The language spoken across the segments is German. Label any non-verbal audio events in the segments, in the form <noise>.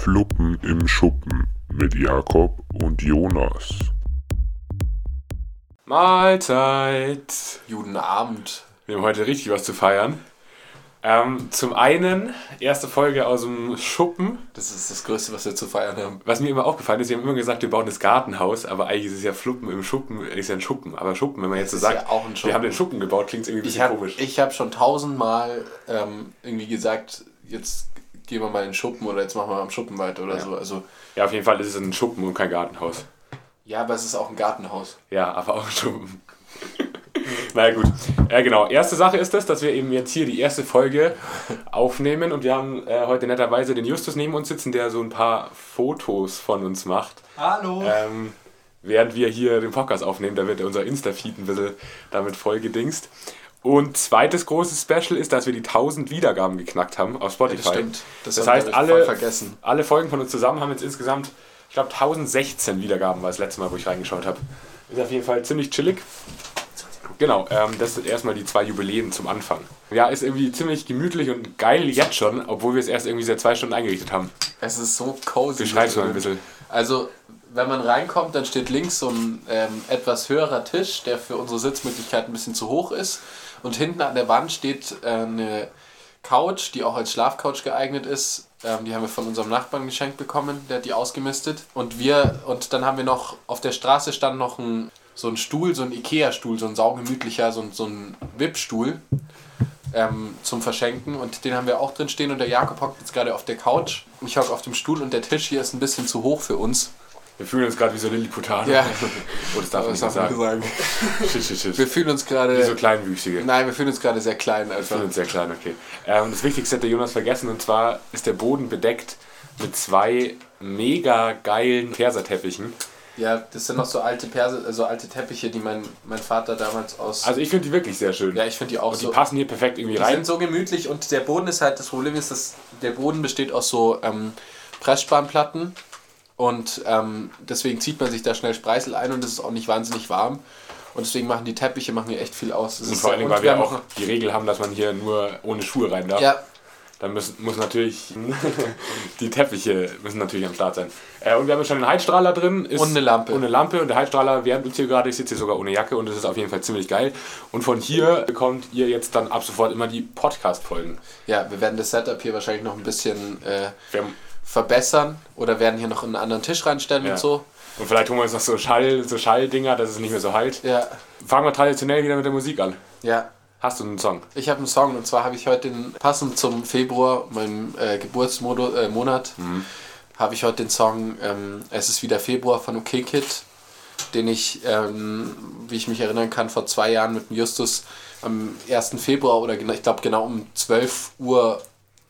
Fluppen im Schuppen mit Jakob und Jonas. Mahlzeit! Judenabend. Wir haben heute richtig was zu feiern. Ähm, zum einen, erste Folge aus dem Schuppen. Das ist das Größte, was wir zu feiern haben. Was mir immer aufgefallen ist, wir haben immer gesagt, wir bauen das Gartenhaus, aber eigentlich ist es ja Fluppen im Schuppen, ist ja ein Schuppen. Aber Schuppen, wenn man jetzt so ist sagt, ja auch ein wir haben den Schuppen gebaut, klingt irgendwie ein Ich bisschen habe komisch. ich hab schon tausendmal ähm, irgendwie gesagt, jetzt gehen wir mal in den Schuppen oder jetzt machen wir am Schuppen weiter oder Ja. so. Also, Ja, auf jeden Fall ist es ein Schuppen und kein Gartenhaus. ja, aber es ist auch ein Gartenhaus. Ja, aber auch ein Schuppen. <laughs> naja, gut. Ja, genau. Erste Sache ist es, dass wir eben jetzt hier die erste Folge aufnehmen und wir haben äh, heute netterweise den Justus neben uns sitzen, der so ein paar Fotos von uns macht. Hallo. Ähm, während wir hier den Podcast aufnehmen, da wird unser Insta-Feed ein bisschen damit vollgedingst. Und zweites großes Special ist, dass wir die 1000 Wiedergaben geknackt haben auf Spotify. das stimmt. Das, Das heißt, alle, alle Folgen von uns zusammen haben jetzt insgesamt, ich glaube, 1016 Wiedergaben war das letzte Mal, wo ich reingeschaut habe. Ist auf jeden Fall ziemlich chillig. Genau, ähm, das sind erstmal die zwei Jubiläen zum Anfang. Ja, ist irgendwie ziemlich gemütlich und geil jetzt schon, obwohl wir es erst irgendwie seit zwei Stunden eingerichtet haben. Es ist so cozy. Beschreib's mal ein bisschen. Also, wenn man reinkommt, dann steht links so ein ähm, etwas höherer Tisch, der für unsere Sitzmöglichkeit ein bisschen zu hoch ist. Und hinten an der Wand steht äh, eine Couch, die auch als Schlafcouch geeignet ist. Ähm, die haben wir von unserem Nachbarn geschenkt bekommen, der hat die ausgemistet. Und wir, und dann haben wir noch, auf der Straße stand noch ein, so ein Stuhl, so ein Ikea-Stuhl, so ein saugemütlicher, so, ein- so ein Wippstuhl ähm, zum Verschenken und den haben wir auch drin stehen und der Jakob hockt jetzt gerade auf der Couch. Ich hocke auf dem Stuhl und der Tisch hier ist ein bisschen zu hoch für uns. Wir fühlen uns gerade wie so Lilliputaner. Ja. <laughs> Oh, das darf man nicht darf sagen. sagen. Shit, shit, shit. Wir fühlen uns Wie so gerade. Kleinwüchsige. Nein, wir fühlen uns gerade sehr klein Wir einfach. fühlen uns sehr klein, okay. Ähm, das Wichtigste hat der Jonas vergessen und zwar ist der Boden bedeckt mit zwei mega geilen Perserteppichen. Ja, das sind noch so alte Perse, also alte Teppiche, die mein, mein Vater damals aus. Also ich finde die wirklich sehr schön. ja, ich finde die auch und die so. passen hier perfekt irgendwie Die rein. sind so gemütlich und der Boden ist halt, das Problem ist, dass der Boden besteht aus so ähm, Pressspanplatten und ähm, deswegen zieht man sich da schnell Spreißel ein und es ist auch nicht wahnsinnig warm. Und deswegen machen die Teppiche machen hier echt viel aus. Das Und vor allen Dingen, weil wir auch die Regel haben, dass man hier nur ohne Schuhe rein darf. Ja, Dann müssen, muss natürlich <laughs> die Teppiche müssen natürlich am Start sein. Äh, und wir haben schon einen Heizstrahler drin. Und eine Lampe. Und eine Lampe. Und der Heizstrahler, während uns hier gerade, ich sitze hier sogar ohne Jacke und das ist auf jeden Fall ziemlich geil. Und von hier bekommt ihr jetzt dann ab sofort immer die Podcast-Folgen. ja, wir werden das Setup hier wahrscheinlich noch ein bisschen äh, verbessern oder werden hier noch einen anderen Tisch reinstellen Ja. und so. Und vielleicht holen wir uns noch so Schall, so Schalldinger, dass es nicht mehr so halt. Ja, Fangen wir traditionell wieder mit der Musik an. ja. Hast du einen Song? Ich habe einen Song und zwar habe ich heute den, passend zum Februar, meinem äh, Geburtsmonat, äh, Monat, habe ich heute den Song ähm, Es ist wieder Februar von OK Kid, den ich, ähm, wie ich mich erinnern kann, vor zwei Jahren mit dem Justus am 1. Februar oder ich glaube genau um 12 Uhr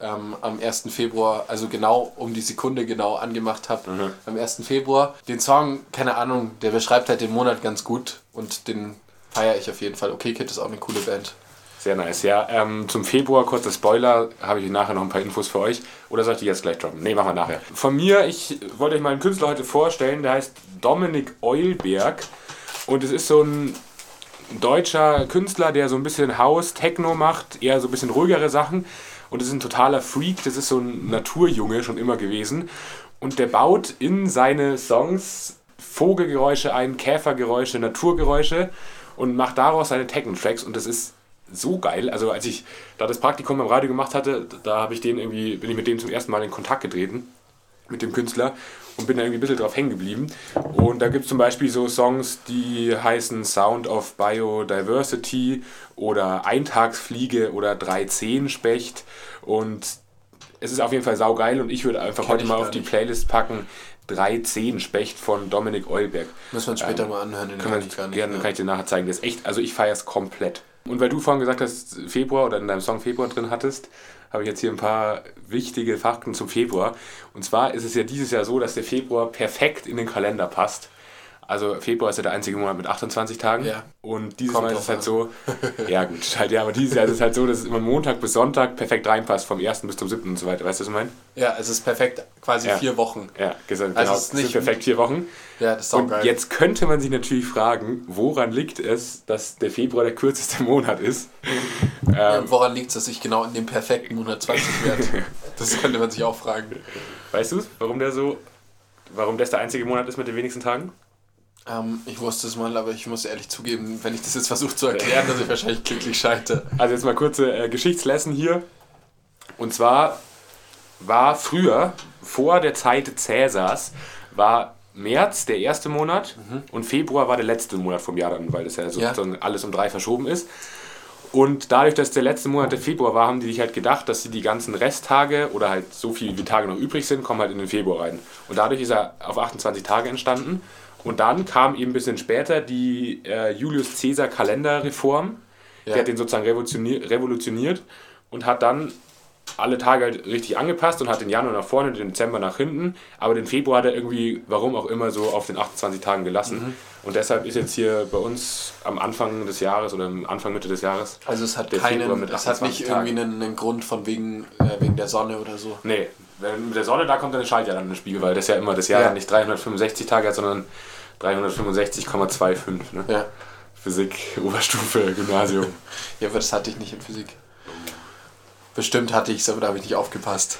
ähm, am 1. Februar, also genau um die Sekunde genau angemacht habe, am 1. Februar. Den Song, keine Ahnung, der beschreibt halt den Monat ganz gut und den feiere ich auf jeden Fall. OK Kid ist auch eine coole Band. Sehr nice. Ja, ähm, zum Februar, kurzer Spoiler, habe ich nachher noch ein paar Infos für euch. Oder soll ich die jetzt gleich droppen? Nee, machen wir nachher. Von mir, ich wollte euch mal einen Künstler heute vorstellen, der heißt Dominik Eulberg. Und es ist so ein deutscher Künstler, der so ein bisschen House, Techno macht, eher so ein bisschen ruhigere Sachen. Und es ist ein totaler Freak, das ist so ein Naturjunge schon immer gewesen. Und der baut in seine Songs Vogelgeräusche ein, Käfergeräusche, Naturgeräusche und macht daraus seine Techno-Tracks. Und das ist so geil. Also als ich da das Praktikum beim Radio gemacht hatte, da habe ich den irgendwie, bin ich mit dem zum ersten Mal in Kontakt getreten mit dem Künstler und bin da irgendwie ein bisschen drauf hängen geblieben. Und da gibt es zum Beispiel so Songs, die heißen Sound of Biodiversity oder Eintagsfliege oder 310-Specht. Und es ist auf jeden Fall saugeil und ich würde einfach Kenn heute mal auf die. Playlist packen 310-Specht von Dominik Eulberg. Müssen wir uns später Ähm, mal anhören, Kann man ich gar nicht. gerne, mehr. kann ich dir nachher zeigen. Das ist echt, also ich feiere es komplett. Und weil du vorhin gesagt hast, Februar oder in deinem Song Februar drin hattest, habe ich jetzt hier ein paar wichtige Fakten zum Februar. Und zwar ist es ja dieses Jahr so, dass der Februar perfekt in den Kalender passt. Also Februar ist ja der einzige Monat mit 28 Tagen. Ja. Und dieses Kommt Mal ist es halt so, <laughs> ja gut, halt, ja, aber dieses Jahr ist es halt so, dass es immer Montag bis Sonntag perfekt reinpasst, vom 1. bis zum 7. und so weiter. Weißt du, was ich meine? Ja, es ist perfekt, quasi Ja. vier Wochen. Ja, gesagt, Also genau. es ist nicht- perfekt vier Wochen. Ja, das ist Und saugeil. jetzt könnte man sich natürlich fragen, woran liegt es, dass der Februar der kürzeste <laughs> Monat ist? Ähm, und woran liegt es, dass ich genau in dem perfekten 120 werde? <laughs> Das könnte man sich auch fragen. weißt du, warum der so, warum das der einzige Monat ist mit den wenigsten Tagen? Ähm, ich wusste es mal, aber ich muss ehrlich zugeben, wenn ich das jetzt versuche zu erklären, dass ich wahrscheinlich glücklich scheitere. Also jetzt mal kurze äh, Geschichtslesson hier. Und zwar war früher, vor der Zeit Cäsars, war März der erste Monat und Februar war der letzte Monat vom Jahr dann, weil das ja sozusagen alles um drei verschoben ist. Und dadurch, dass der letzte Monat der Februar war, haben die sich halt gedacht, dass sie die ganzen Resttage oder halt so viele wie Tage noch übrig sind, kommen halt in den Februar rein. Und dadurch ist er auf 28 Tage entstanden. Und dann kam eben ein bisschen später die äh, Julius Caesar Kalenderreform. Ja. Die hat den sozusagen revolutioniert, revolutioniert und hat dann alle Tage halt richtig angepasst und hat den Januar nach vorne, den Dezember nach hinten. Aber den Februar hat er irgendwie, warum auch immer, so auf den 28 Tagen gelassen. Mhm. Und deshalb ist jetzt hier bei uns am Anfang des Jahres oder am Anfang Mitte des Jahres. Also es hat Der keinen, es hat 28 nicht irgendwie einen, einen Grund von wegen, äh, wegen der Sonne oder so. Nee, wenn mit der Sonne, da kommt dann ein Schaltjahr dann ins Spiel, weil das ja immer das Jahr Ja. nicht 365 Tage hat, sondern 365,25. Ne? Ja. Physik, Oberstufe, Gymnasium. Ja, aber das hatte ich nicht in Physik. Bestimmt hatte ich es, aber da habe ich nicht aufgepasst.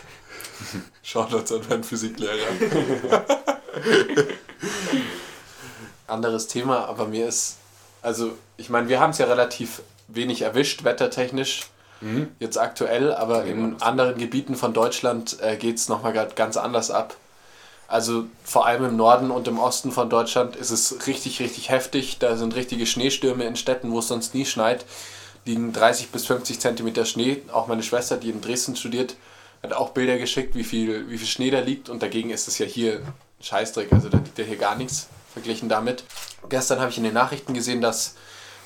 Shoutouts an meinen Physiklehrer. <laughs> Anderes Thema, aber mir ist, also ich meine, wir haben es ja relativ wenig erwischt, wettertechnisch, jetzt aktuell, aber in anderen Gebieten von Deutschland äh, geht es nochmal ganz anders ab. Also vor allem im Norden und im Osten von Deutschland ist es richtig, richtig heftig. Da sind richtige Schneestürme in Städten, wo es sonst nie schneit. Liegen 30 bis 50 Zentimeter Schnee. Auch meine Schwester, die in Dresden studiert, hat auch Bilder geschickt, wie viel, wie viel Schnee da liegt. Und dagegen ist es ja hier ein Scheißdreck. Also da liegt ja hier gar nichts verglichen damit. Gestern habe ich in den Nachrichten gesehen, dass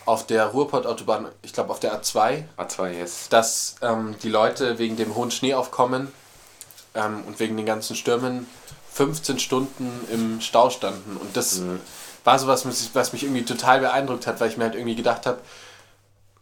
auf der Ruhrpott-Autobahn, ich glaube auf der A2, A2 jetzt. dass ähm, die Leute wegen dem hohen Schneeaufkommen ähm, und wegen den ganzen Stürmen 15 Stunden im Stau standen. Und das war so was, was mich irgendwie total beeindruckt hat, weil ich mir halt irgendwie gedacht habe,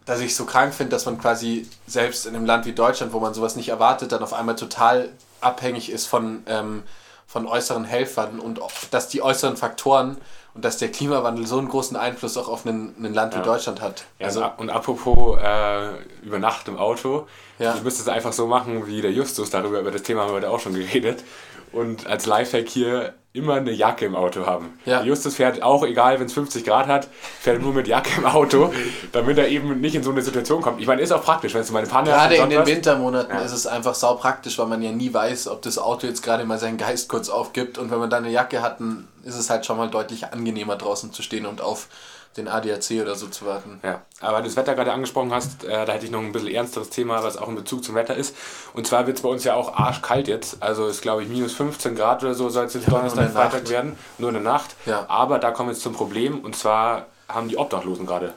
dass ich so krank finde, dass man quasi selbst in einem Land wie Deutschland, wo man sowas nicht erwartet, dann auf einmal total abhängig ist von, ähm, von äußeren Helfern und dass die äußeren Faktoren und dass der Klimawandel so einen großen Einfluss auch auf ein, ein Land wie Ja. Deutschland hat. Ja, also, und apropos äh, über Nacht im Auto, Ja. du müsstest es einfach so machen wie der Justus darüber, über das Thema haben wir heute auch schon geredet. Und als Lifehack hier immer eine Jacke im Auto haben. Ja. Justus fährt auch, egal wenn es 50 Grad hat, fährt nur mit Jacke im Auto, damit er eben nicht in so eine Situation kommt. Ich meine, ist auch praktisch, wenn du mal eine Panne Gerade in den. Wintermonaten Ja. ist es einfach sau praktisch, weil man ja nie weiß, ob das Auto jetzt gerade mal seinen Geist kurz aufgibt. Und wenn man dann eine Jacke hat, dann ist es halt schon mal deutlich angenehmer draußen zu stehen und auf den ADAC oder so zu warten. Ja, aber das Wetter gerade angesprochen hast, äh, da hätte ich noch ein bisschen ernsteres Thema, was auch in Bezug zum Wetter ist. Und zwar wird es bei uns ja auch arschkalt jetzt. Also ist, glaube ich, minus 15 Grad oder so soll es jetzt in Donnerstag, Freitag Nacht. werden. Nur in der Nacht. Ja. Aber da kommen wir jetzt zum Problem. Und zwar haben die Obdachlosen gerade.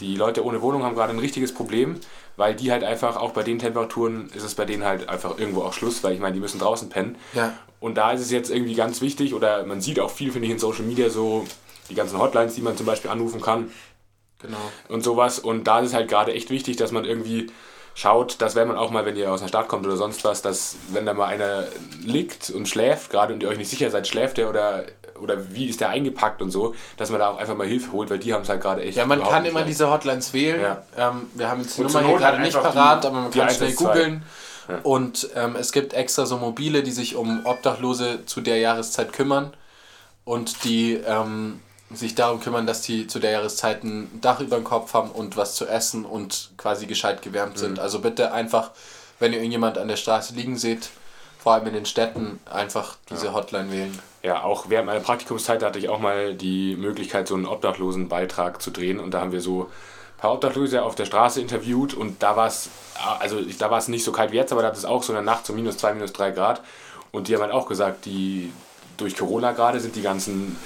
Die Leute ohne Wohnung haben gerade ein richtiges Problem, weil die halt einfach, auch bei den Temperaturen, ist es bei denen halt einfach irgendwo auch Schluss, weil ich meine, die müssen draußen pennen. Ja. Und da ist es jetzt irgendwie ganz wichtig, oder man sieht auch viel, finde ich, in Social Media so, die ganzen Hotlines, die man zum Beispiel anrufen kann Genau. und sowas. Und da ist es halt gerade echt wichtig, dass man irgendwie schaut, dass wenn man auch mal, wenn ihr aus einer Stadt kommt oder sonst was, dass wenn da mal einer liegt und schläft, gerade und ihr euch nicht sicher seid, schläft der oder, oder wie ist der eingepackt und so, dass man da auch einfach mal Hilfe holt, weil die haben es halt gerade echt. Ja, man kann immer diese Hotlines wählen. Ja. Ähm, wir haben jetzt die Und Nummer hier Not halt gerade nicht parat, aber man kann schnell 112. googeln. Und ähm, es gibt extra so mobile, die sich um Obdachlose zu der Jahreszeit kümmern und die ähm, sich darum kümmern, dass die zu der Jahreszeit ein Dach über dem Kopf haben und was zu essen und quasi gescheit gewärmt Mhm. sind. Also bitte einfach, wenn ihr irgendjemand an der Straße liegen seht, vor allem in den Städten, einfach diese Hotline wählen. Ja, auch während meiner Praktikumszeit hatte ich auch mal die Möglichkeit, so einen Obdachlosenbeitrag zu drehen und da haben wir so ein paar Obdachlose auf der Straße interviewt und da war es, also da war es nicht so kalt wie jetzt, aber da hat es auch so in der Nacht so minus zwei, minus drei Grad und die haben halt auch gesagt, die durch Corona gerade sind die ganzen,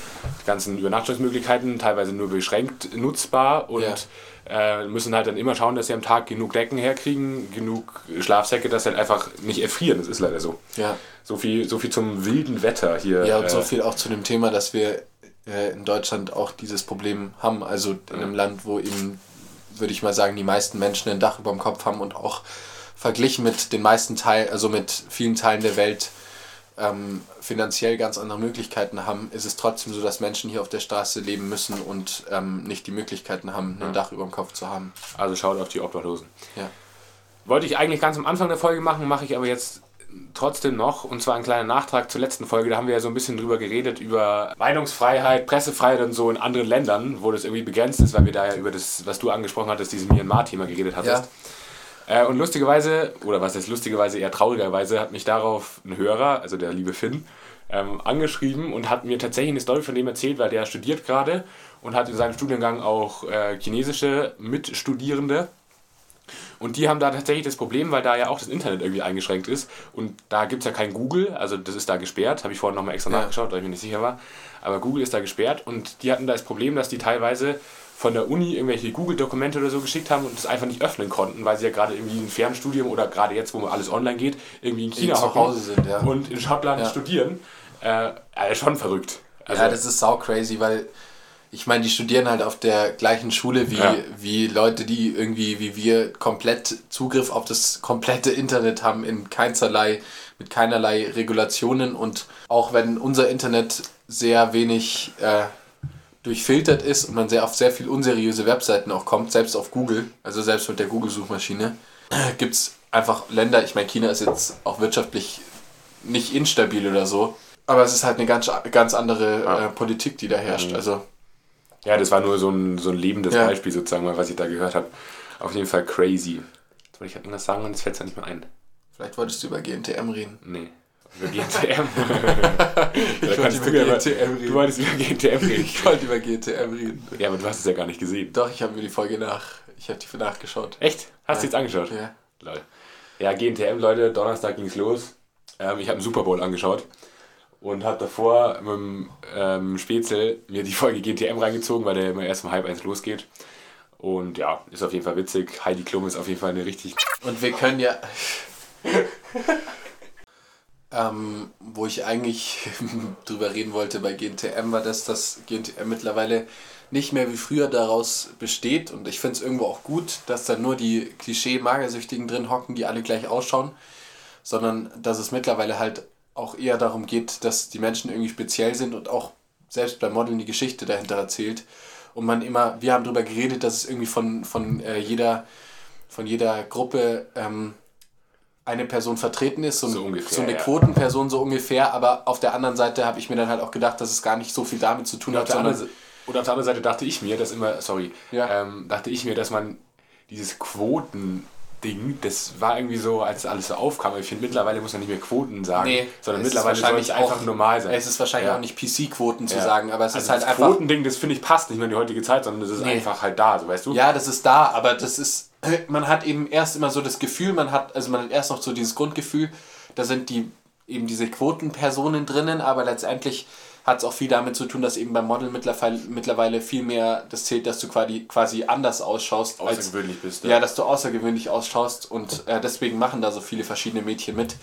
ganzen Übernachtungsmöglichkeiten teilweise nur beschränkt nutzbar und äh, müssen halt dann immer schauen, dass sie am Tag genug Decken herkriegen, genug Schlafsäcke, dass sie halt einfach nicht erfrieren. Das ist leider so. Ja. So viel, so viel zum wilden Wetter hier. Ja, und äh, so viel auch zu dem Thema, dass wir äh, in Deutschland auch dieses Problem haben. Also in einem Land, wo eben, würde ich mal sagen, die meisten Menschen ein Dach über dem Kopf haben und auch verglichen mit den meisten Teilen, also mit vielen Teilen der Welt ähm, finanziell ganz andere Möglichkeiten haben, ist es trotzdem so, dass Menschen hier auf der Straße leben müssen und ähm, nicht die Möglichkeiten haben, ein Dach über dem Kopf zu haben. Also schaut auf die Obdachlosen. Ja. Wollte ich eigentlich ganz am Anfang der Folge machen, mache ich aber jetzt trotzdem noch. Und zwar ein kleiner Nachtrag zur letzten Folge. Da haben wir ja so ein bisschen drüber geredet, über Meinungsfreiheit, Pressefreiheit und so in anderen Ländern, wo das irgendwie begrenzt ist, weil wir da ja über das, was du angesprochen hattest, dieses Myanmar-Thema geredet hattest. Äh, und lustigerweise, oder was ist lustigerweise, eher traurigerweise, hat mich darauf ein Hörer, also der liebe Finn, ähm, angeschrieben und hat mir tatsächlich eine Story von dem erzählt, weil der studiert gerade und hat in seinem Studiengang auch äh, chinesische Mitstudierende. Und die haben da tatsächlich das Problem, weil da ja auch das Internet irgendwie eingeschränkt ist. Und da gibt es ja kein Google, also das ist da gesperrt. Habe ich vorhin nochmal extra Ja. nachgeschaut, weil ich mir nicht sicher war. Aber Google ist da gesperrt und die hatten da das Problem, dass die teilweise von der Uni irgendwelche Google-Dokumente oder so geschickt haben und das einfach nicht öffnen konnten, weil sie ja gerade irgendwie ein Fernstudium oder gerade jetzt, wo alles online geht, irgendwie in China zu Hause sind, ja. und in Schottland Ja. studieren. Äh, äh, schon verrückt. Also, ja, das ist sau crazy, weil ich meine, die studieren halt auf der gleichen Schule wie, Ja. wie Leute, die irgendwie wie wir komplett Zugriff auf das komplette Internet haben in keinsterlei, mit keinerlei Regulationen und auch wenn unser Internet sehr wenig äh, durchfiltert ist und man sehr auf sehr viel unseriöse Webseiten auch kommt, selbst auf Google, also selbst mit der Google-Suchmaschine, <clears throat> gibt es einfach Länder, ich meine, China ist jetzt auch wirtschaftlich nicht instabil oder so, aber es ist halt eine ganz, ganz andere Ja. äh, Politik, die da herrscht. Also, ja, das war nur so ein, so ein lebendes Ja. Beispiel sozusagen, mal, was ich da gehört habe. Auf jeden Fall crazy. Jetzt wollte ich halt irgendwas sagen und es fällt ja nicht mehr ein. vielleicht wolltest du über GNTM reden. Nee. Über GNTM. <laughs> da kannst über du, ja, GNTM reden. du wolltest über GNTM reden. Ich wollte über GNTM reden. Ja, aber du hast es ja gar nicht gesehen. Doch, ich habe mir die Folge nach, ich habe die nachgeschaut. Echt? Hast du jetzt angeschaut? Ja. Lol. Ja, GNTM, Leute, Donnerstag ging's los. Ähm, ich habe einen Super Bowl angeschaut und habe davor mit dem ähm, Spätzle mir die Folge GNTM reingezogen, weil der immer erst um halb eins losgeht. Und ja, ist auf jeden Fall witzig. Heidi Klum ist auf jeden Fall eine richtig. Und wir können ja. <laughs> ähm, wo ich eigentlich <laughs> drüber reden wollte bei GNTM, war das, dass GNTM mittlerweile nicht mehr wie früher daraus besteht. Und ich finde es irgendwo auch gut, dass da nur die Klischee-Magersüchtigen drin hocken, die alle gleich ausschauen, sondern dass es mittlerweile halt auch eher darum geht, dass die Menschen irgendwie speziell sind und auch selbst bei Modeln die Geschichte dahinter erzählt. Und man immer, wir haben darüber geredet, dass es irgendwie von, von äh, jeder von jeder Gruppe ähm, eine Person vertreten ist, so, So ungefähr, so eine ja. Quotenperson so ungefähr, aber auf der anderen Seite habe ich mir dann halt auch gedacht, dass es gar nicht so viel damit zu tun Und hat, der sondern und auf der anderen Seite dachte ich mir, dass immer, sorry, Ja. ähm, dachte ich mir, dass man dieses Quoten-Ding, das war irgendwie so, als alles so aufkam. Ich finde, mittlerweile muss man nicht mehr Quoten sagen, Nee, sondern mittlerweile soll es einfach auch- normal sein. es ist wahrscheinlich Ja. auch nicht PC-Quoten zu Ja. sagen, aber es also ist halt das einfach. Quotending, das finde ich passt nicht mehr in die heutige Zeit, sondern das ist Nee. einfach halt da, so weißt du? Ja, das ist da, aber das ist, man hat eben erst immer so das Gefühl, man hat, also man hat erst noch so dieses Grundgefühl, da sind die eben diese Quotenpersonen drinnen, aber letztendlich hat es auch viel damit zu tun, dass eben beim Model mittlerweile, mittlerweile viel mehr das zählt, dass du quasi, quasi anders ausschaust. als- Außergewöhnlich bist. Ja, dass du außergewöhnlich ausschaust und äh, deswegen machen da so viele verschiedene Mädchen mit.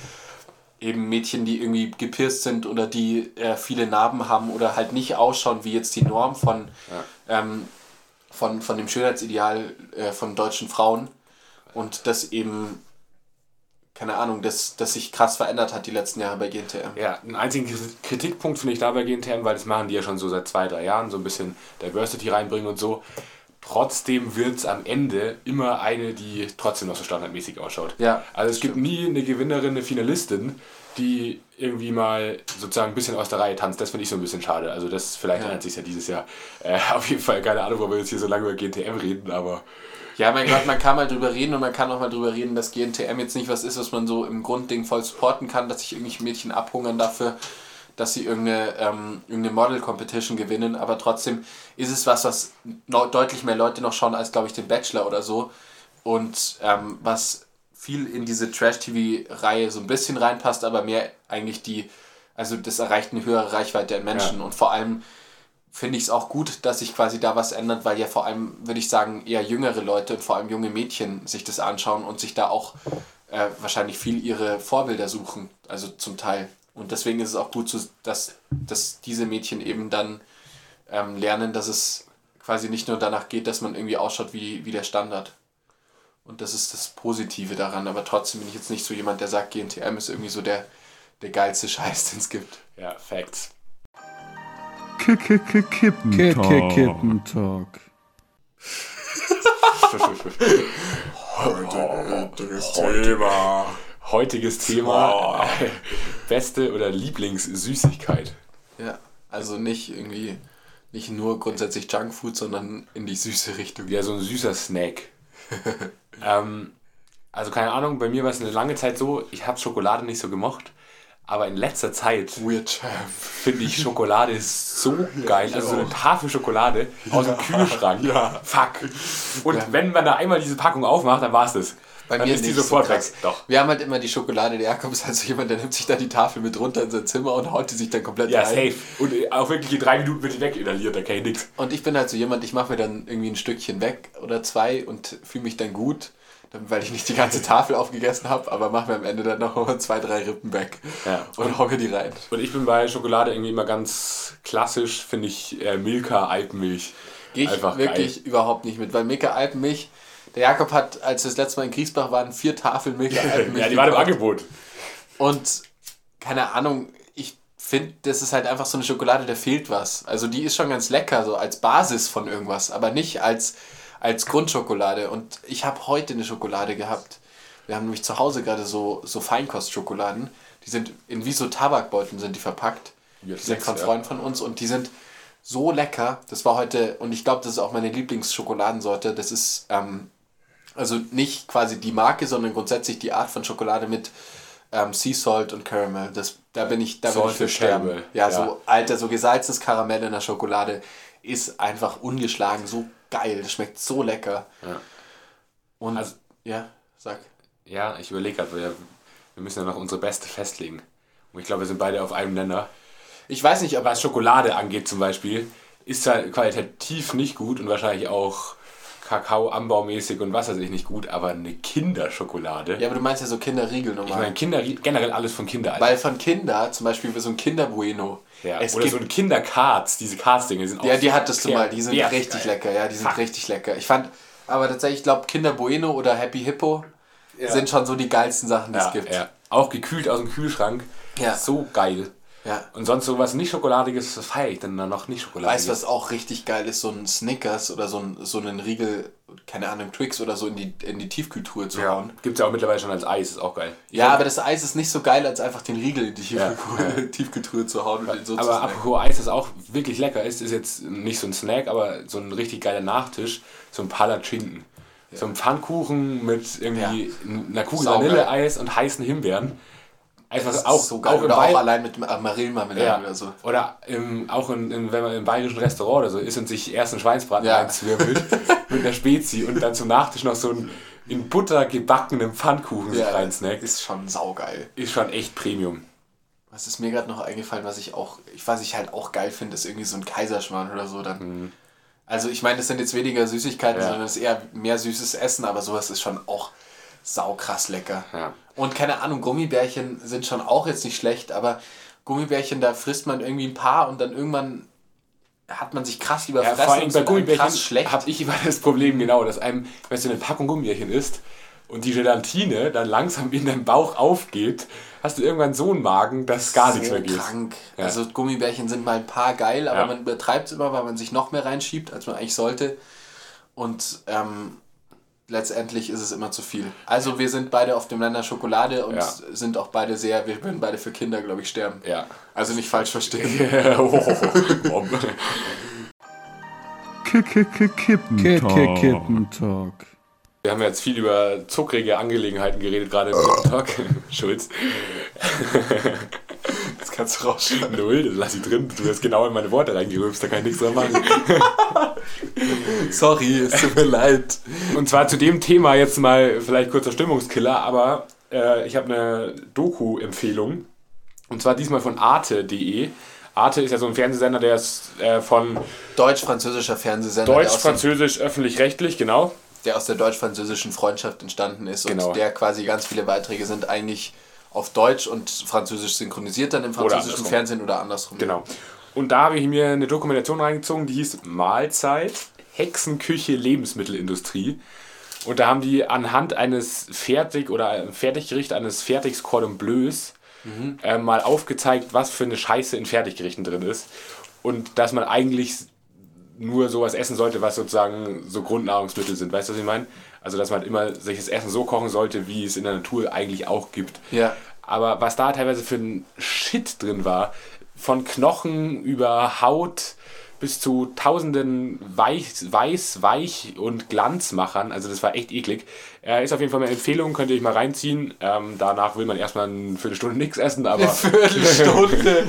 Eben Mädchen, die irgendwie gepierst sind oder die äh, viele Narben haben oder halt nicht ausschauen wie jetzt die Norm von, ähm, von, von dem Schönheitsideal äh, von deutschen Frauen. Und das eben, keine Ahnung, das, das sich krass verändert hat die letzten Jahre bei GNTM. Ja, einen einzigen Kritikpunkt finde ich da bei GNTM, weil das machen die ja schon so seit zwei, drei Jahren, so ein bisschen Diversity reinbringen und so. Trotzdem wird es am Ende immer eine, die trotzdem noch so standardmäßig ausschaut. Ja, Also es das gibt nie eine Gewinnerin, eine Finalistin, die irgendwie mal sozusagen ein bisschen aus der Reihe tanzt. Das finde ich so ein bisschen schade. Also das vielleicht Ja. ändert sich ja dieses Jahr. Äh, <laughs> auf jeden Fall keine Ahnung, wo wir jetzt hier so lange über GNTM reden, aber Ja, mein Gott, man kann mal drüber reden und man kann auch mal drüber reden, dass GNTM jetzt nicht was ist, was man so im Grundding voll supporten kann, dass sich irgendwelche Mädchen abhungern dafür, dass sie irgendeine, ähm, irgendeine Model-Competition gewinnen, aber trotzdem ist es was, was deutlich mehr Leute noch schauen als, glaube ich, den Bachelor oder so und ähm, was viel in diese Trash-TV-Reihe so ein bisschen reinpasst, aber mehr eigentlich die, also das erreicht eine höhere Reichweite an Menschen Ja. und vor allem finde ich es auch gut, dass sich quasi da was ändert, weil ja vor allem, würde ich sagen, eher jüngere Leute und vor allem junge Mädchen sich das anschauen und sich da auch äh, wahrscheinlich viel ihre Vorbilder suchen, also zum Teil. Und deswegen ist es auch gut, dass, dass diese Mädchen eben dann ähm, lernen, dass es quasi nicht nur danach geht, dass man irgendwie ausschaut wie, wie der Standard. Und das ist das Positive daran. Aber trotzdem bin ich jetzt nicht so jemand, der sagt, GNTM ist irgendwie so der, der geilste <laughs> Scheiß, den es gibt. Ja, Facts. Kippentalk. Kippentalk. Thema. Heutiges Thema. Beste oder Lieblingssüßigkeit. Ja, also nicht irgendwie, nicht nur grundsätzlich Junkfood, sondern in die süße Richtung. Ja, so ein süßer Snack. <laughs> ähm, also keine Ahnung, bei mir war es eine lange Zeit so, ich habe Schokolade nicht so gemocht. Aber in letzter Zeit finde ich Schokolade so geil. Also so eine Tafel Schokolade aus dem Kühlschrank. Ja. Fuck. Und wenn man da einmal diese Packung aufmacht, dann war es das. Bei dann mir ist die sofort so krass. weg. Doch. Wir haben halt immer die Schokolade. Der Jakob ist halt so jemand, der nimmt sich da die Tafel mit runter in sein Zimmer und haut die sich dann komplett Ja, rein. safe. Und auch wirklich in drei Minuten wird die weginhaliert, da kann ich nix. Und ich bin halt so jemand, ich mache mir dann irgendwie ein Stückchen weg oder zwei und fühle mich dann gut, weil ich nicht die ganze Tafel aufgegessen habe, aber mache mir am Ende dann noch zwei, drei Rippen weg Ja. und hocke die rein. Und ich bin bei Schokolade irgendwie immer ganz klassisch, finde ich äh, Milka Alpenmilch. Gehe ich wirklich überhaupt nicht mit, weil Milka Alpenmilch, der Jakob hat, als wir das letzte Mal in Griesbach waren, vier Tafeln <laughs> Alpenmilch Ja, die waren im. Angebot. Und keine Ahnung, ich finde, das ist halt einfach so eine Schokolade, da fehlt was. Also die ist schon ganz lecker, so als Basis von irgendwas, aber nicht als, als Grundschokolade. Und ich habe heute eine Schokolade gehabt. Wir haben nämlich zu Hause gerade so, so Feinkostschokoladen. Die sind in wie so Tabakbeuteln sind die verpackt. Ja, Die sind von ja. Freunden von uns und die sind so lecker. Das war heute, und ich glaube, das ist auch meine Lieblingsschokoladensorte. Das ist, ähm, also nicht quasi die Marke, sondern grundsätzlich die Art von Schokolade mit ähm, Sea Salt und Caramel. Das, da bin ich, da bin ich für sterben. Ja, ja. so alter, so gesalzenes Karamell in der Schokolade ist einfach ungeschlagen, so geil. Das schmeckt so lecker. Ja. Und Also- ja, sag. Ja, ich überlege gerade, wir, wir müssen ja noch unsere Beste festlegen. Und ich glaube, wir sind beide auf einem Nenner. Ich weiß nicht, ob Was Schokolade angeht zum Beispiel, ist zwar qualitativ nicht gut und wahrscheinlich auch Kakao anbaumäßig und was weiß ich nicht gut, aber eine Kinderschokolade. Ja, aber du meinst ja so Kinderriegel Ich normal. meine, Kinder, generell alles von Kinder. Weil von Kinder, zum Beispiel so ein Kinder Bueno. ja. es Oder gibt, so ein Kinderkarts, diese Karts-Dinge die sind Ja, auch die hattest du mal, die sind sehr richtig geil. lecker, ja, die sind Fuck. richtig lecker. Ich fand, aber tatsächlich, ich glaube, Kinder Bueno oder Happy Hippo sind schon so die geilsten Sachen, die Ja, es gibt. ja. Auch gekühlt aus dem Kühlschrank. Ja. So geil. Ja. Und sonst sowas nicht Schokoladiges, das feiere ich dann noch nicht Schokoladiges. Weißt du, was auch richtig geil ist? So ein Snickers oder so, ein, so einen Riegel, keine Ahnung, Twix oder so in die, in die Tiefkühltruhe zu Ja. hauen. Gibt es ja auch mittlerweile schon als Eis, ist auch geil. Ich Ja, aber das Eis ist nicht so geil, als einfach den Riegel in die Ja, Tiefkühltruhe, <laughs> Tiefkühltruhe zu hauen und den so Aber apropos Eis, das auch wirklich lecker ist, ist jetzt nicht so ein Snack, aber so ein richtig geiler Nachtisch, so ein Palatschinken. So ein Pfannkuchen mit irgendwie einer Kugel. Vanilleeis und heißen Himbeeren. Einfach Das ist auch, so geil. auch oder auch allein mit Marillenmarmelade ja, oder so. Oder im, auch in, in, wenn man im bayerischen Restaurant oder so ist und sich erst einen Schweinsbraten Ja. reinzwirbelt <laughs> mit einer Spezi und dann zum Nachtisch noch so einen in Butter gebackenen Pfannkuchen sich reinsnackt, ist, schon saugeil. ist schon echt Premium. Was ist mir gerade noch eingefallen, was ich auch, ich was ich halt auch geil finde, ist irgendwie so ein Kaiserschmarrn oder so dann. Also ich meine, das sind jetzt weniger Süßigkeiten, Mhm. Ja. sondern es ist eher mehr süßes Essen, aber sowas ist schon auch saukrass lecker. Ja. Und keine Ahnung, Gummibärchen sind schon auch jetzt nicht schlecht, aber Gummibärchen, da frisst man irgendwie ein paar und dann irgendwann hat man sich krass Ja, überfressen vor allem und bei Gummibärchen habe ich immer das Problem genau, dass einem, wenn du eine Packung Gummibärchen isst und die Gelatine dann langsam in deinem Bauch aufgeht, hast du irgendwann so einen Magen, dass gar nichts mehr geht. krank. Ja. Also Gummibärchen sind mal ein paar geil, aber Ja. man übertreibt es immer, weil man sich noch mehr reinschiebt, als man eigentlich sollte. Und ähm, letztendlich ist es immer zu viel. Also wir sind beide auf dem Länder Schokolade und Ja. sind auch beide sehr, wir würden beide für Kinder, glaube ich, sterben. Ja. Also nicht falsch verstehen. <laughs> Oh. Kippentalk. Kippentalk. Wir haben jetzt viel über zuckrige Angelegenheiten geredet, gerade im Talk. <laughs> Schulz. Kannst du rausschneiden. Null, das lass ich drin. Du hast genau in meine Worte reingerülpst, da kann ich nichts dran machen. <laughs> Sorry, es tut mir leid. Und zwar zu dem Thema jetzt mal vielleicht kurzer Stimmungskiller, aber äh, ich habe eine Doku-Empfehlung. Und zwar diesmal von arte.de. Arte ist ja so ein Fernsehsender, der ist äh, von Deutsch-französischer Fernsehsender, Deutsch-Französisch, öffentlich-rechtlich, genau. der aus der deutsch-französischen Freundschaft entstanden ist Genau. und der quasi ganz viele Beiträge sind eigentlich auf Deutsch und Französisch synchronisiert dann im französischen andersrum. Fernsehen oder andersrum. Genau. Und da habe ich mir eine Dokumentation reingezogen, die hieß Mahlzeit, Hexenküche, Lebensmittelindustrie. Und da haben die anhand eines Fertig- oder Fertiggericht, eines Fertigs Cordon Bleus, äh, mal aufgezeigt, was für eine Scheiße in Fertiggerichten drin ist. Und dass man eigentlich nur sowas essen sollte, was sozusagen so Grundnahrungsmittel sind. Weißt du, was ich meine? Also, dass man immer sich das Essen so kochen sollte, wie es in der Natur eigentlich auch gibt. Ja. Aber was da teilweise für ein Shit drin war, von Knochen über Haut bis zu tausenden Weiß, Weiß, Weich und Glanzmachern, also das war echt eklig. Er ist auf jeden Fall eine Empfehlung, könnt ihr euch mal reinziehen. Ähm, danach will man erstmal eine Viertelstunde nichts essen, aber Viertelstunde.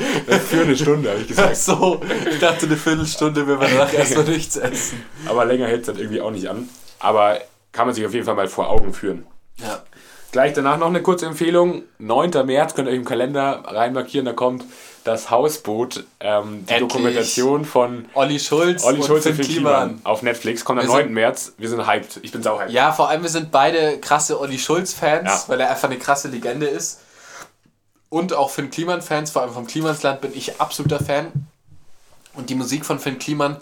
für eine Stunde, habe ich gesagt. so, ich dachte eine Viertelstunde, wenn wir danach <laughs> erstmal nichts essen. Aber länger hält es dann irgendwie auch nicht an. Aber kann man sich auf jeden Fall mal vor Augen führen. Ja. Gleich danach noch eine kurze Empfehlung. 9. März könnt ihr euch im Kalender reinmarkieren, da kommt das Hausboot, ähm, die Endlich. Dokumentation von Olli Schulz Olli Schulz und Finn Finn Kliman auf Netflix. Kommt am Wir sind- 9. März. Wir sind hyped. Ich bin sau hyped. Ja, vor allem wir sind beide krasse Olli Schulz-Fans, Ja. weil er einfach eine krasse Legende ist. Und auch Finn Kliman-Fans, vor allem vom Klimansland bin ich absoluter Fan. Und die Musik von Finn Kliman,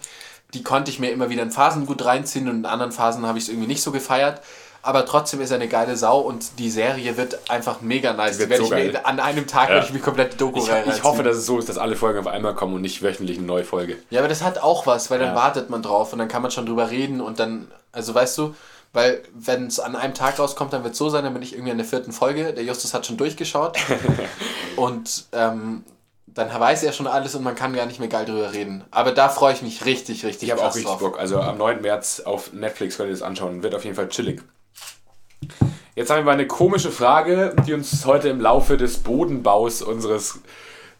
die konnte ich mir immer wieder in Phasen gut reinziehen und in anderen Phasen habe ich es irgendwie nicht so gefeiert. Aber trotzdem ist er eine geile Sau und die Serie wird einfach mega nice. Die wird so mir, geil. an einem Tag Ja. werde ich mir komplett Doku Ich, ich hoffe, dass es so ist, dass alle Folgen auf einmal kommen und nicht wöchentlich eine neue Folge. Ja, aber das hat auch was, weil dann Ja. wartet man drauf und dann kann man schon drüber reden und dann, also weißt du, weil wenn es an einem Tag rauskommt, dann wird es so sein, dann bin ich irgendwie in der vierten Folge. Der Justus hat schon durchgeschaut <laughs> und ähm, dann weiß er schon alles und man kann gar nicht mehr geil drüber reden. Aber da freue ich mich richtig, richtig Ich habe auch richtig drauf. Bock. Also am 9. März auf Netflix könnt ihr das anschauen. Wird auf jeden Fall chillig. Jetzt haben wir eine komische Frage, die uns heute im Laufe des Bodenbaus unseres,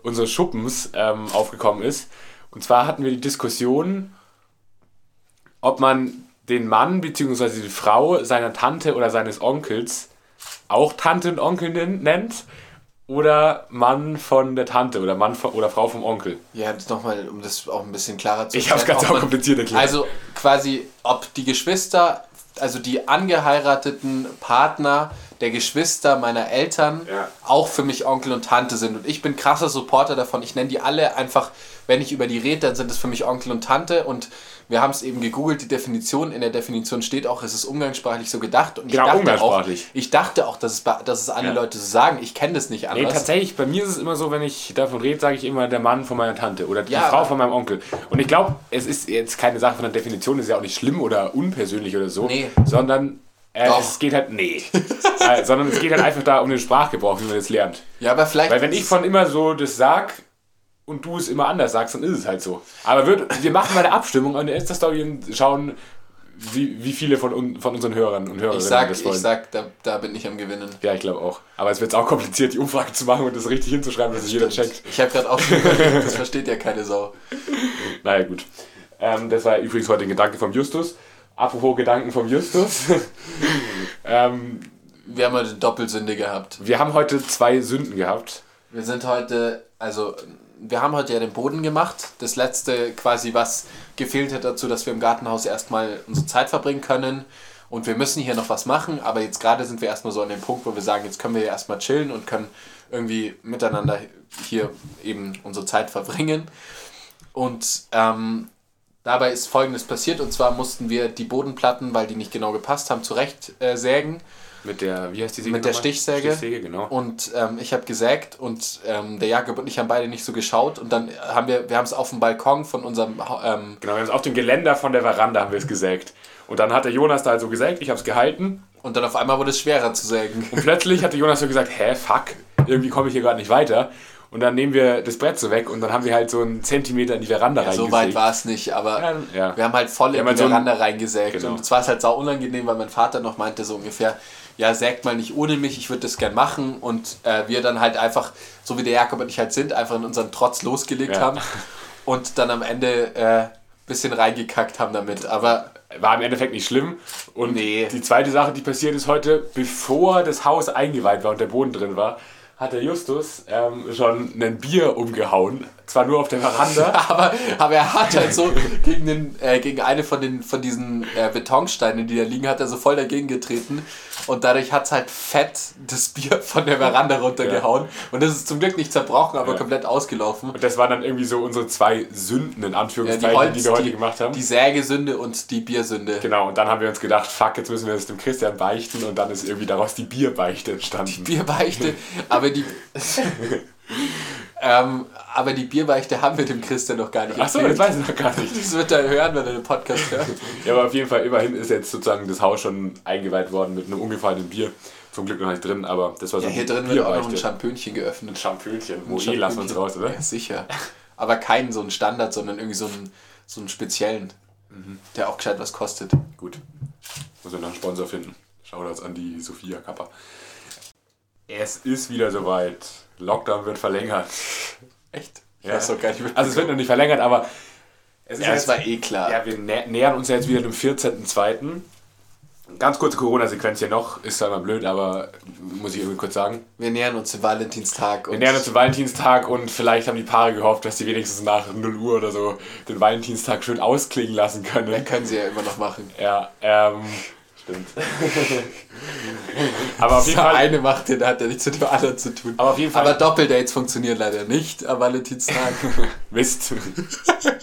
unseres Schuppens ähm, aufgekommen ist. Und zwar hatten wir die Diskussion, ob man den Mann bzw. die Frau seiner Tante oder seines Onkels auch Tante und Onkel nen- nennt oder Mann von der Tante oder Mann von, oder Frau vom Onkel. Ja, nochmal, um das auch ein bisschen klarer zu Ich habe es ganz auch kompliziert erklärt. Also quasi, ob die Geschwister, also die angeheirateten Partner der Geschwister meiner Eltern Ja. auch für mich Onkel und Tante sind. Und ich bin krasser Supporter davon. Ich nenne die alle einfach, wenn ich über die rede, dann sind es für mich Onkel und Tante. Und wir haben es eben gegoogelt, die Definition. In der Definition steht auch, es ist umgangssprachlich so gedacht. Und Genau, ich dachte umgangssprachlich. Auch, ich dachte auch, dass es, dass es alle Ja. Leute so sagen. Ich kenne das nicht Nee, anders. tatsächlich, bei mir ist es immer so, wenn ich davon rede, sage ich immer der Mann von meiner Tante oder die Ja, Frau von meinem Onkel. Und ich glaube, es ist jetzt keine Sache von der Definition, ist ja auch nicht schlimm oder unpersönlich oder so, Nee. sondern äh, es geht halt, nee, äh, sondern es geht halt einfach da um den Sprachgebrauch, wie man das lernt. ja, aber vielleicht. Weil wenn ich von immer so das sag und du es immer anders sagst, dann ist es halt so. Aber wird, wir machen mal eine Abstimmung an der Insta-Story und schauen, wie, wie viele von, von unseren Hörern und Hörerinnen ich sag, das ich wollen. sag da, da bin ich am Gewinnen. ja, ich glaube auch. Aber es wird auch kompliziert, die Umfrage zu machen und das richtig hinzuschreiben, dass es jeder checkt. Ich habe gerade auch schon überlegt, das versteht ja keine Sau. <laughs> Naja, gut. Ähm, das war übrigens heute ein Gedanke vom Justus. Apropos Gedanken vom Justus. <laughs> ähm, Wir haben heute Doppelsünde gehabt. wir haben heute zwei Sünden gehabt. Wir sind heute, also wir haben heute ja den Boden gemacht. Das letzte quasi, was gefehlt hat dazu, dass wir im Gartenhaus erstmal unsere Zeit verbringen können. Und wir müssen hier noch was machen, aber jetzt gerade sind wir erstmal so an dem Punkt, wo wir sagen, jetzt können wir ja erstmal chillen und können irgendwie miteinander hier eben unsere Zeit verbringen. Und ähm, dabei ist folgendes passiert, und zwar mussten wir die Bodenplatten, weil die nicht genau gepasst haben, zurecht äh, sägen. Mit der, wie heißt die Säge Mit der nochmal? Stichsäge. Stichsäge, genau. Und ähm, ich habe gesägt und ähm, der Jakob und ich haben beide nicht so geschaut. Und dann haben wir, wir haben es auf dem Balkon von unserem, ähm, Genau, wir haben es auf dem Geländer von der Veranda haben wir es gesägt. Und dann hat der Jonas da also gesägt, ich habe es gehalten. und dann auf einmal wurde es schwerer zu sägen. Und plötzlich hat der Jonas so gesagt, hä, fuck, irgendwie komme ich hier gerade nicht weiter. Und dann nehmen wir das Brett so weg und dann haben wir halt so einen Zentimeter in die Veranda Ja, so reingesägt. weit war es nicht, aber Ja, ja. wir haben halt voll Wir in die halt so ein- Veranda reingesägt. Genau. Und es war halt sau unangenehm, weil mein Vater noch meinte so ungefähr, ja, sägt mal nicht ohne mich, ich würde das gern machen. Und äh, wir dann halt einfach, so wie der Jakob und ich halt sind, einfach in unseren Trotz losgelegt haben und dann am Ende äh, bisschen reingekackt haben damit. Aber War im Endeffekt nicht schlimm. Und Nee. die zweite Sache, die passiert ist heute, bevor das Haus eingeweiht war und der Boden drin war, hat der Justus ähm, schon ein Bier umgehauen zwar nur auf der Veranda. <laughs> Aber, aber er hat halt so gegen, den, äh, gegen eine von, den, von diesen äh, Betonsteinen, die da liegen, hat er so voll dagegen getreten. Und dadurch hat es halt fett das Bier von der Veranda runtergehauen. Und das ist zum Glück nicht zerbrochen, aber Ja. komplett ausgelaufen. Und das waren dann irgendwie so unsere zwei Sünden, in Ja, Anführungszeichen, die, Holz, die wir heute die, gemacht haben. die Sägesünde und die Biersünde. Genau, und dann haben wir uns gedacht, fuck, jetzt müssen wir das dem Christian beichten und dann ist irgendwie daraus die Bierbeichte entstanden. Bierbeichte, <laughs> aber die. <laughs> ähm, aber die Bierbeichte haben wir dem Christian noch gar nicht Achso, das weiß ich noch gar nicht. Das wird er hören, wenn er den Podcast hört. Ja, aber auf jeden Fall, immerhin ist jetzt sozusagen das Haus schon eingeweiht worden mit einem ungefallenen Bier. Zum Glück noch nicht drin, aber das war so Ja, hier drin wird auch noch ein. Champönchen geöffnet. Champönchen. Ein Moe, lassen wir uns raus, oder? Ja, sicher. Aber keinen so einen Standard, sondern irgendwie so einen, so einen speziellen, Mhm. der auch gescheit was kostet. Gut. Muss wir noch einen Sponsor finden. Shoutouts an die Sophia Kappa. Es ist wieder soweit. Lockdown wird verlängert. Echt? Ja. Ist doch gar nicht Also es wird noch nicht verlängert, aber es ist Ja, war eh klar. Ja, wir nä nähern uns ja jetzt wieder dem 14.02. Ganz kurze Corona-Sequenz hier noch, ist zwar immer blöd, aber muss ich irgendwie kurz sagen. Wir nähern uns dem Valentinstag. Wir nähern uns dem Valentinstag und vielleicht haben die Paare gehofft, dass sie wenigstens nach 0 Uhr oder so den Valentinstag schön ausklingen lassen können. Dann können sie ja immer noch machen. Ja, ähm, stimmt. <laughs> aber auf jeden Der Fall, eine macht den, hat ja nichts mit dem anderen zu tun. aber auf jeden Fall, Aber Doppeldates funktionieren leider nicht am Valentinstag. <laughs> Mist.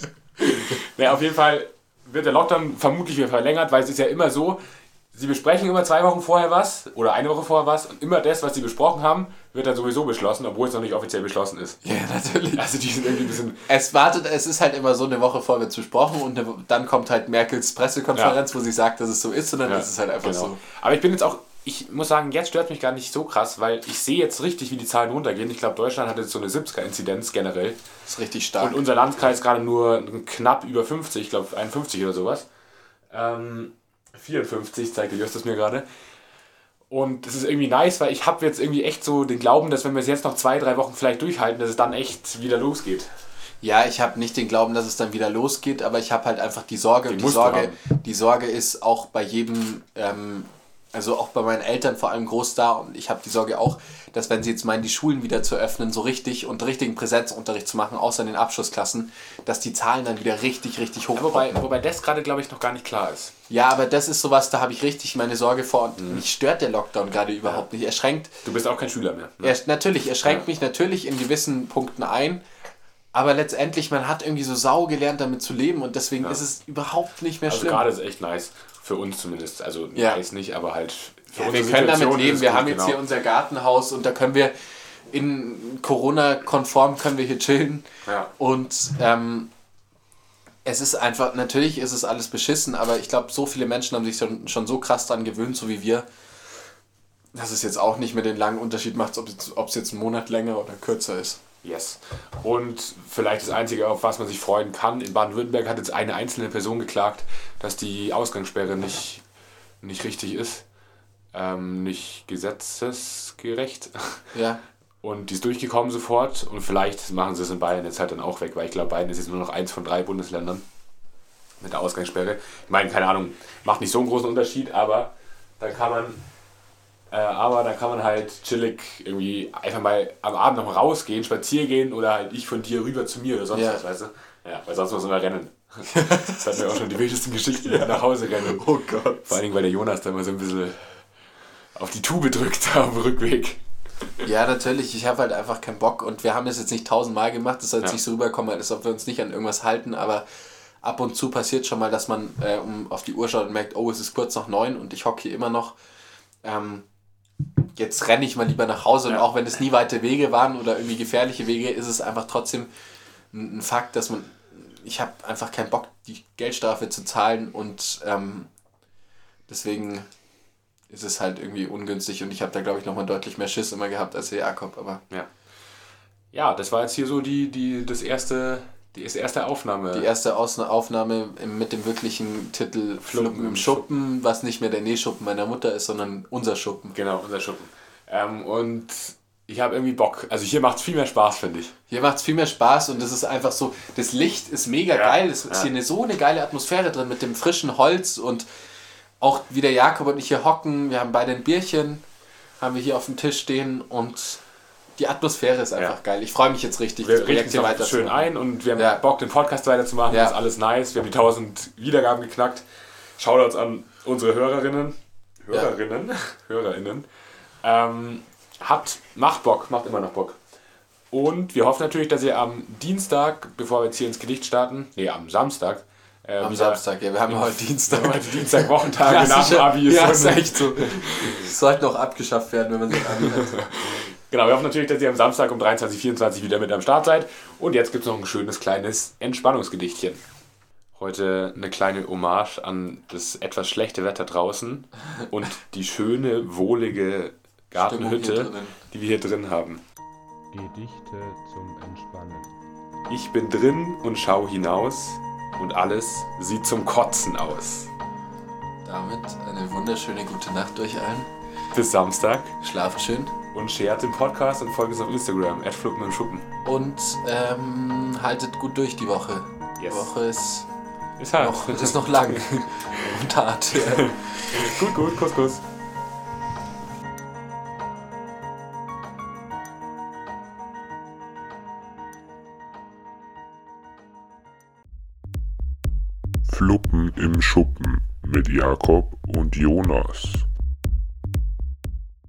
<laughs> nee, auf jeden Fall wird der Lockdown vermutlich wieder verlängert, weil es ist ja immer so, sie besprechen immer zwei Wochen vorher was oder eine Woche vorher was und immer das, was sie besprochen haben, wird dann sowieso beschlossen, obwohl es noch nicht offiziell beschlossen ist. ja, natürlich. Also die sind irgendwie ein bisschen... Es wartet, es ist halt immer so eine Woche vor wird besprochen und eine, dann kommt halt Merkels Pressekonferenz, wo sie sagt, dass es so ist und dann Ja, ist es halt einfach genau. so. Aber ich bin jetzt auch, ich muss sagen, jetzt stört mich gar nicht so krass, weil ich sehe jetzt richtig, wie die Zahlen runtergehen. Ich glaube, Deutschland hat jetzt so eine 70er-Inzidenz generell. Das ist richtig stark. Und unser Landkreis gerade nur knapp über 50, ich glaube 51 oder sowas. Ähm, 54 zeigte Justus mir gerade. Und das ist irgendwie nice, weil ich habe jetzt irgendwie echt so den Glauben, dass wenn wir es jetzt noch zwei, drei Wochen vielleicht durchhalten, dass es dann echt wieder losgeht. Ja, ich habe nicht den Glauben, dass es dann wieder losgeht, aber ich habe halt einfach die Sorge. Die die Sorge, haben. die Sorge ist auch bei jedem, ähm, also auch bei meinen Eltern vor allem groß da. Und ich habe die Sorge auch, dass wenn sie jetzt meinen, die Schulen wieder zu öffnen, so richtig und richtigen Präsenzunterricht zu machen, außer in den Abschlussklassen, dass die Zahlen dann wieder richtig, richtig hoch Wobei, wobei das gerade, glaube ich, noch gar nicht klar ist. Ja, aber das ist sowas, da habe ich richtig meine Sorge vor. Und Mhm. mich stört der Lockdown gerade überhaupt nicht. Er schränkt Du bist auch kein Schüler mehr. Ne? er, natürlich, er schränkt mich natürlich in gewissen Punkten ein, aber letztendlich, man hat irgendwie so sau gelernt, damit zu leben und deswegen ist es überhaupt nicht mehr Also schlimm. gerade ist echt nice. Für uns zumindest. Also Ja. nice nicht, aber halt für Ja, wir können damit Situation ist leben. Wir haben jetzt genau. hier unser Gartenhaus und da können wir in Corona-konform können wir hier chillen. Ja. Und ähm, es ist einfach, natürlich ist es alles beschissen, aber ich glaube, so viele Menschen haben sich schon, schon so krass dran gewöhnt, so wie wir, dass es jetzt auch nicht mehr den langen Unterschied macht, ob es ob es jetzt einen Monat länger oder kürzer ist. Yes. Und vielleicht das Einzige, auf was man sich freuen kann, in Baden-Württemberg hat jetzt eine einzelne Person geklagt, dass die Ausgangssperre nicht, nicht richtig ist, ähm, nicht gesetzesgerecht. Ja, <laughs> Und die ist durchgekommen sofort und vielleicht machen sie es in Bayern jetzt halt dann auch weg, weil ich glaube, Bayern ist jetzt nur noch eins von drei Bundesländern mit der Ausgangssperre. Ich meine, keine Ahnung, macht nicht so einen großen Unterschied, aber dann kann man äh, aber dann kann man halt chillig irgendwie einfach mal am Abend noch mal rausgehen, spazieren gehen oder halt ich von dir rüber zu mir oder sonst Ja. was, weißt du? Ja, weil sonst muss man rennen. <laughs> Das hatten wir auch schon die wildesten Geschichten die nach Hause rennen. Oh Gott. Vor allen Dingen, weil der Jonas da immer so ein bisschen auf die Tube drückt <laughs> am Rückweg. Ja, natürlich. Ich habe halt einfach keinen Bock und wir haben das jetzt nicht tausendmal gemacht. Das soll jetzt Ja. nicht so rüberkommen, als ob wir uns nicht an irgendwas halten, aber ab und zu passiert schon mal, dass man äh, um, auf die Uhr schaut und merkt, oh, es ist kurz nach neun und ich hocke hier immer noch. Ähm, jetzt renne ich mal lieber nach Hause und Ja. auch wenn es nie weite Wege waren oder irgendwie gefährliche Wege, ist es einfach trotzdem ein, ein Fakt, dass man, ich habe einfach keinen Bock, die Geldstrafe zu zahlen und ähm, deswegen ist es halt irgendwie ungünstig und ich habe da glaube ich nochmal deutlich mehr Schiss immer gehabt als der Jakob, aber Ja. Ja, das war jetzt hier so die, die, das erste, die erste Aufnahme. die erste Ausna Aufnahme mit dem wirklichen Titel Fluppen im Schuppen, was nicht mehr der Nähschuppen meiner Mutter ist, sondern unser Schuppen. Genau, unser Schuppen. Ähm, und ich habe irgendwie Bock. Also hier macht es viel mehr Spaß, finde ich. Hier macht es viel mehr Spaß und es ist einfach so, das Licht ist mega Ja, geil, es ist ja. hier eine, so eine geile Atmosphäre drin mit dem frischen Holz und auch wie der Jakob und ich hier hocken, wir haben beide ein Bierchen, haben wir hier auf dem Tisch stehen und die Atmosphäre ist einfach Ja. geil. Ich freue mich jetzt richtig, Wir das Projekt hier uns noch schön ein und wir haben Ja. Bock, den Podcast weiterzumachen. Ja. Das ist alles nice. Wir haben die 1000 Wiedergaben geknackt. Shoutouts an unsere Hörerinnen. Hörerinnen? <laughs> Hörerinnen. Ähm, hat, macht Bock, macht immer noch Bock. Und wir hoffen natürlich, dass ihr am Dienstag, bevor wir jetzt hier ins Gedicht starten, nee, am Samstag, äh, Am Samstag, ja, wir haben ja heute Dienstag. heute Dienstag, Wochentage <laughs> nach dem Abi ist ja, ist echt so. Sollte noch abgeschafft werden, wenn man sich anhört. <laughs> Genau, wir hoffen natürlich, dass ihr am Samstag um 23, 24 wieder mit am Start seid. Und jetzt gibt es noch ein schönes kleines Entspannungsgedichtchen. Heute eine kleine Hommage an das etwas schlechte Wetter draußen und die schöne, wohlige Gartenhütte, die wir hier drin haben. Gedichte zum Entspannen. Ich bin drin und schau hinaus und alles sieht zum Kotzen aus. Damit eine wunderschöne gute Nacht euch allen. Bis Samstag Schlaft schön und shared den Podcast und folgt uns auf Instagram, Fluppen und Schuppen. und ähm, haltet gut durch die Woche. Yes. Die Woche ist Ist halt. noch, ist noch lang <laughs> <laughs> und hart. Ja. <laughs> gut, gut, Kuss, Kuss. Fluppen im Schuppen mit Jakob und Jonas.